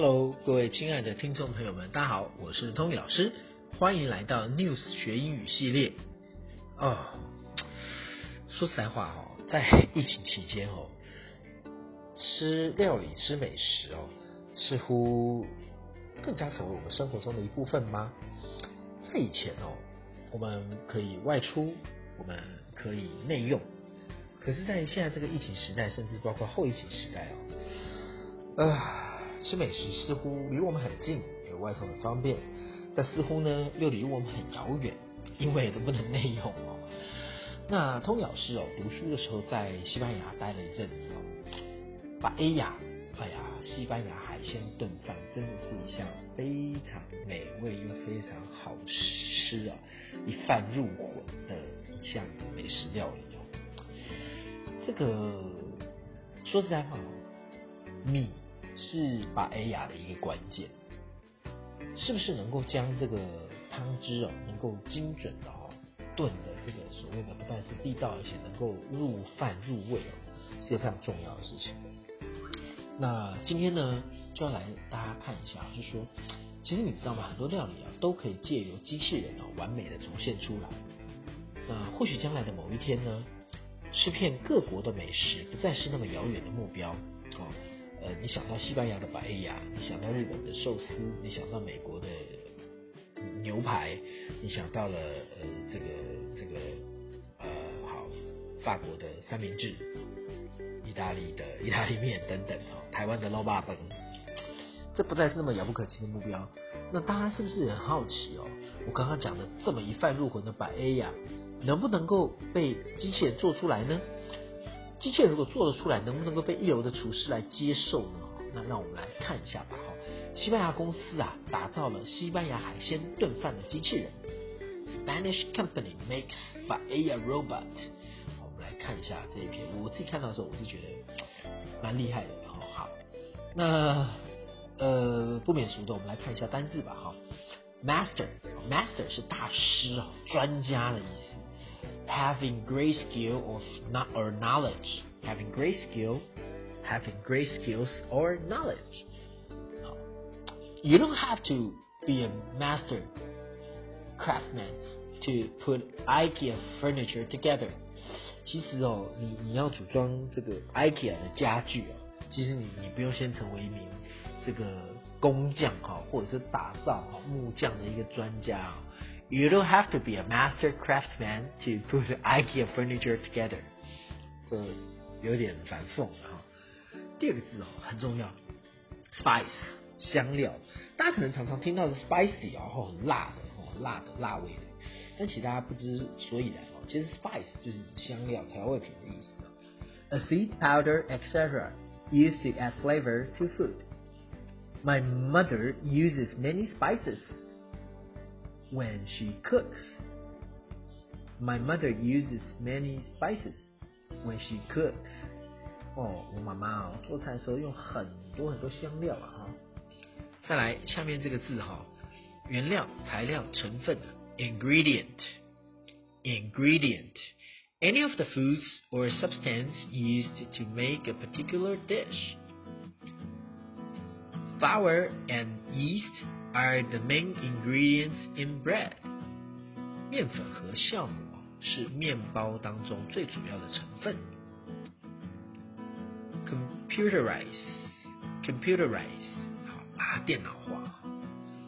Hello，各位亲爱的听众朋友们，大家好，我是 Tony 老师，欢迎来到 News 学英语系列。哦，说实在话哦，在疫情期间哦，吃料理、吃美食哦，似乎更加成为我们生活中的一部分吗？在以前哦，我们可以外出，我们可以内用，可是，在现在这个疫情时代，甚至包括后疫情时代哦，啊。吃美食似乎离我们很近，有外送很方便，但似乎呢又离我们很遥远，因为都不能内用哦。那通老师哦，读书的时候在西班牙待了一阵子哦，把 A 呀，哎呀，西班牙海鲜炖饭真的是一项非常美味又非常好吃啊，一饭入魂的一项美食料理哦。这个说实在话哦，米。是把 A 雅的一个关键，是不是能够将这个汤汁哦，能够精准的哦炖的这个所谓的不但是地道，而且能够入饭入味哦，是一个非常重要的事情。那今天呢，就要来大家看一下，就是说，其实你知道吗？很多料理啊，都可以借由机器人哦，完美的重现出来。那或许将来的某一天呢，吃遍各国的美食，不再是那么遥远的目标哦。呃，你想到西班牙的巴耶亚，你想到日本的寿司，你想到美国的牛排，你想到了呃这个这个呃好法国的三明治，意大利的意大利面等等哈，台湾的捞霸本，这不再是那么遥不可及的目标。那大家是不是也很好奇哦？我刚刚讲的这么一饭入魂的巴耶亚，能不能够被机器人做出来呢？机器人如果做得出来，能不能够被一流的厨师来接受呢？那让我们来看一下吧。哈，西班牙公司啊，打造了西班牙海鲜炖饭的机器人。Spanish company makes a robot。我们来看一下这一篇。我自己看到的时候，我是觉得蛮厉害的。哈，好，那呃不免俗的，我们来看一下单字吧。哈，master，master 是大师啊，专家的意思。having great skill or not or knowledge, having great skill, having great skills or knowledge. You don't have to be a master craftsman to put IKEA furniture together. 其实哦，你你要组装这个 IKEA 的家具哦，其实你你不用先成为一名这个工匠哈，或者是打造木匠的一个专家。 You don't have to be a master craftsman to put IKEA furniture together。这有点反讽哈。第二个字哦很重要，spice 香料。大家可能常常听到的 spicy 啊，哦很辣的哦辣的辣味的，但其实大家不知所以然哦。其实 spice 就是指香料调味品的意思。A seed powder, etc., used to add flavor to food. My mother uses many spices when she cooks. My mother uses many spices when she cooks. 哦，我妈妈哦做菜的时候用很多很多香料啊哈。再来下面这个字哈，原料、材料、成分，ingredient。ingredient any of the foods or substance used to make a particular dish. Flour and yeast are the main ingredients in bread。面粉和酵母是面包当中最主要的成分。Computerize，computerize，好，把它电脑化，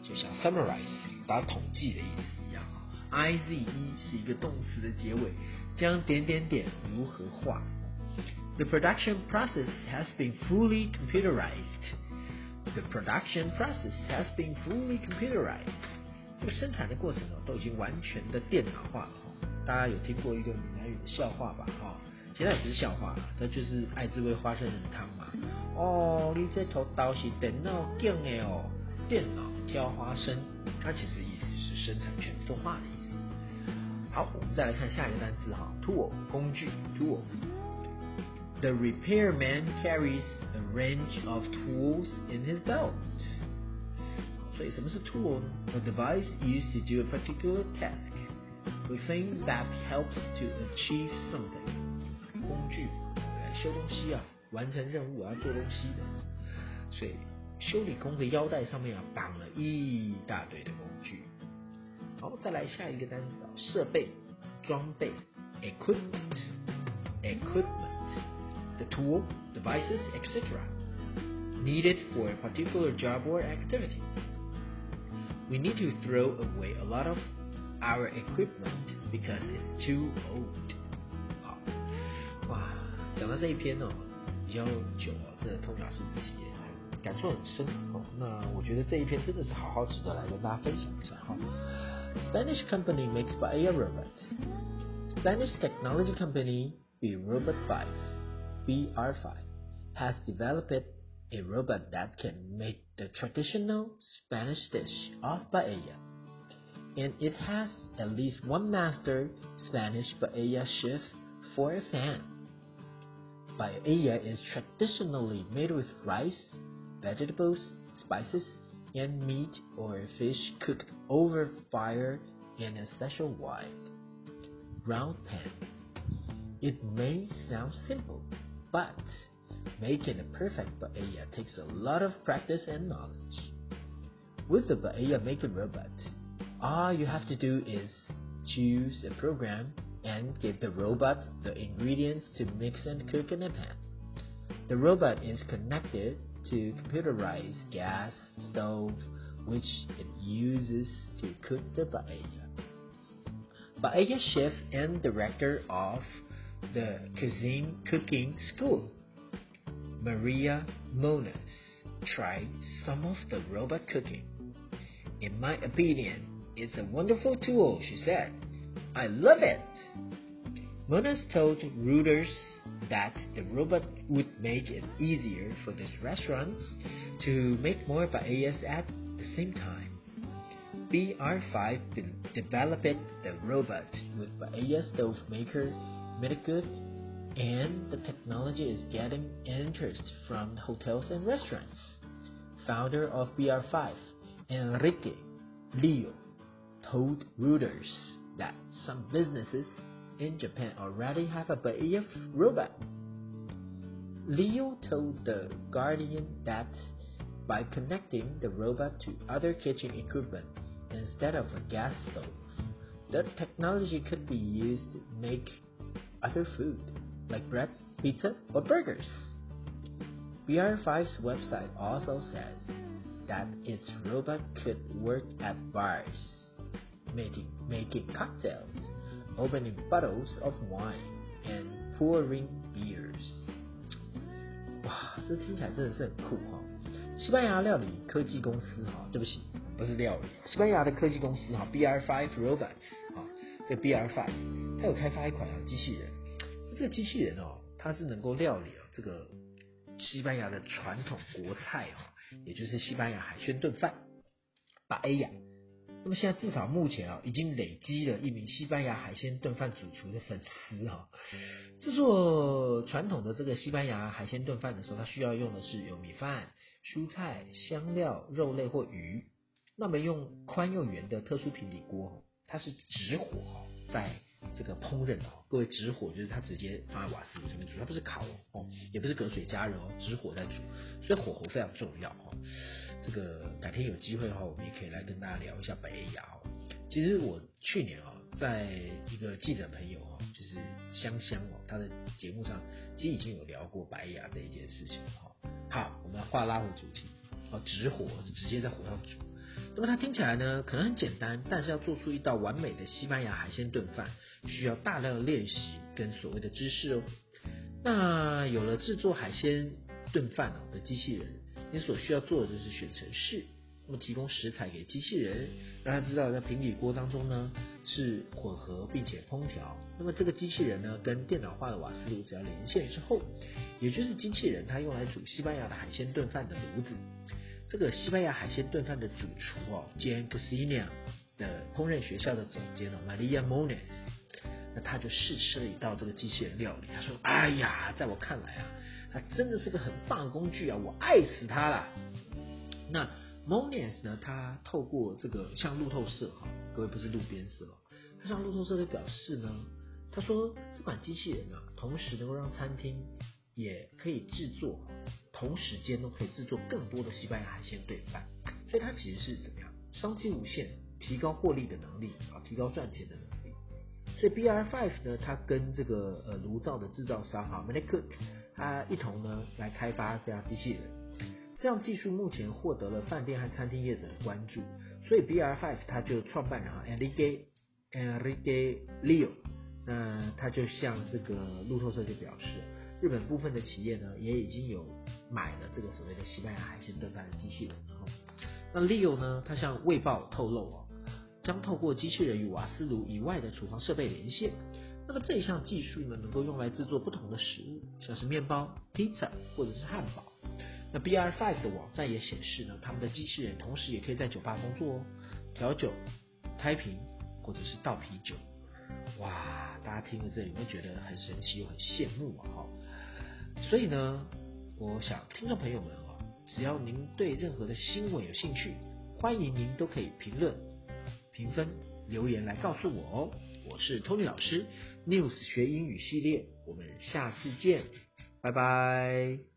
就像 summarize，把它统计的意思一样。Ize 是一个动词的结尾，将点点点如何化。The production process has been fully computerized. The production process has been fully computerized。这个生产的过程哦，都已经完全的电脑化了哈。大家有听过一个闽南语的笑话吧？哈，其实也不是笑话，它就是爱滋味花生仁汤嘛。哦，你这头刀是电脑建的哦，电脑挑花生，它其实意思是生产全自动化的意思。好，我们再来看下一个单词哈，tool 工具，tool。The repairman carries range of tools in his belt. 所以什么是 tool 呢？A device used to do a particular task. A thing that helps to achieve something. 工具，修东西啊，完成任务啊，做东西的。所以 修理工的腰带上面啊绑了一大堆的工具。好，再来下一个单词啊，设备、装备 ，equipment，equipment，the tool, devices, etc. needed for a particular job or activity. We need to throw away a lot of our equipment because it's too old. 好，哇，讲到这一篇哦，比较久哦，这通老师自己也感触很深哦。那我觉得这一篇真的是好好值得来跟大家分享一下哈。Spanish company makes Bahia robot. Spanish technology company B Robot 5 BR5 has developed a robot that can make the traditional Spanish dish of paella. And it has at least one master Spanish paella chef for a fan. Paella is traditionally made with rice, vegetables, spices, and meat or fish cooked over fire in a special wide, round pan. It may sound simple, but Making a perfect paella takes a lot of practice and knowledge. With the paella making robot, all you have to do is choose a program and give the robot the ingredients to mix and cook in a pan. The robot is connected to computerized gas stove which it uses to cook the paella. Paella chef and director of the cuisine cooking school Maria Monas tried some of the robot cooking. In my opinion, it's a wonderful tool, she said. I love it. Monas told Reuters that the robot would make it easier for the restaurants to make more paellas at the same time. BR5 developed the robot with paella stove maker Medigood and the technology is getting interest from hotels and restaurants. Founder of BR5, Enrique Leo, told Reuters that some businesses in Japan already have a paella robot. Leo told The Guardian that by connecting the robot to other kitchen equipment instead of a gas stove, the technology could be used to make other food like bread, pizza, or burgers. BR5's website also says that its robot could work at bars, making, making cocktails, opening bottles of wine, and pouring beers. 哇，这听起来真的是很酷哈！西班牙料理科技公司哈，对不起，不是料理，西班牙的科技公司哈，BR5 Robots 啊，这 BR5 它有开发一款啊机器人。 这个机器人哦，它是能够料理啊这个西班牙的传统国菜哦，也就是西班牙海鲜炖饭，把 A 呀。那么现在至少目前啊，已经累积了一名西班牙海鲜炖饭主厨的粉丝哈。制作传统的这个西班牙海鲜炖饭的时候，它需要用的是有米饭、蔬菜、香料、肉类或鱼。那么用宽又圆的特殊平底锅，它是直火在。这个烹饪哦，各位直火就是它直接放在瓦斯炉上面煮，它不是烤哦，也不是隔水加热哦，直火在煮，所以火候非常重要哦。这个改天有机会的话，我们也可以来跟大家聊一下白牙哦。其实我去年哦，在一个记者朋友哦，就是香香哦，他的节目上其实已经有聊过白牙这一件事情哈。好，我们话拉回主题哦，直火直接在火上煮。那么它听起来呢，可能很简单，但是要做出一道完美的西班牙海鲜炖饭，需要大量的练习跟所谓的知识哦。那有了制作海鲜炖饭的机器人，你所需要做的就是选程式，那么提供食材给机器人，让他知道在平底锅当中呢是混合并且烹调。那么这个机器人呢，跟电脑化的瓦斯炉只要连线之后，也就是机器人它用来煮西班牙的海鲜炖饭的炉子。这个西班牙海鲜炖饭的主厨哦，Jan Cocina 的烹饪学校的总监哦，Maria Moniz，那他就试吃了一道这个机器人料理，他说：“哎呀，在我看来啊，它真的是个很棒的工具啊，我爱死它了。”那 Moniz 呢，他透过这个像路透社哈，各位不是路边社哦，他向路透社的表示呢，他说这款机器人啊，同时能够让餐厅也可以制作。同时间都可以制作更多的西班牙海鲜炖饭，所以它其实是怎么样，商机无限，提高获利的能力啊，提高赚钱的能力。所以 BR Five 呢，它跟这个呃炉灶的制造商哈 m a n i Cook，它一同呢来开发这样机器人。这样技术目前获得了饭店和餐厅业者的关注，所以 BR Five 它就创办人啊 Enrique Enrique Leo，那他就向这个路透社就表示，日本部分的企业呢也已经有买了这个所谓的西班牙海鲜炖饭的机器人。那 Leo 呢，他向卫报透露哦，将透过机器人与瓦斯炉以外的厨房设备连线。那么这一项技术呢，能够用来制作不同的食物，像是面包、披萨或者是汉堡。那 BR Five 的网站也显示呢，他们的机器人同时也可以在酒吧工作哦，调酒、开瓶或者是倒啤酒。哇，大家听了这有没有觉得很神奇又很羡慕啊？哈，所以呢，我想听众朋友们啊，只要您对任何的新闻有兴趣，欢迎您都可以评论、评分、留言来告诉我哦。我是 Tony 老师，News 学英语系列，我们下次见，拜拜。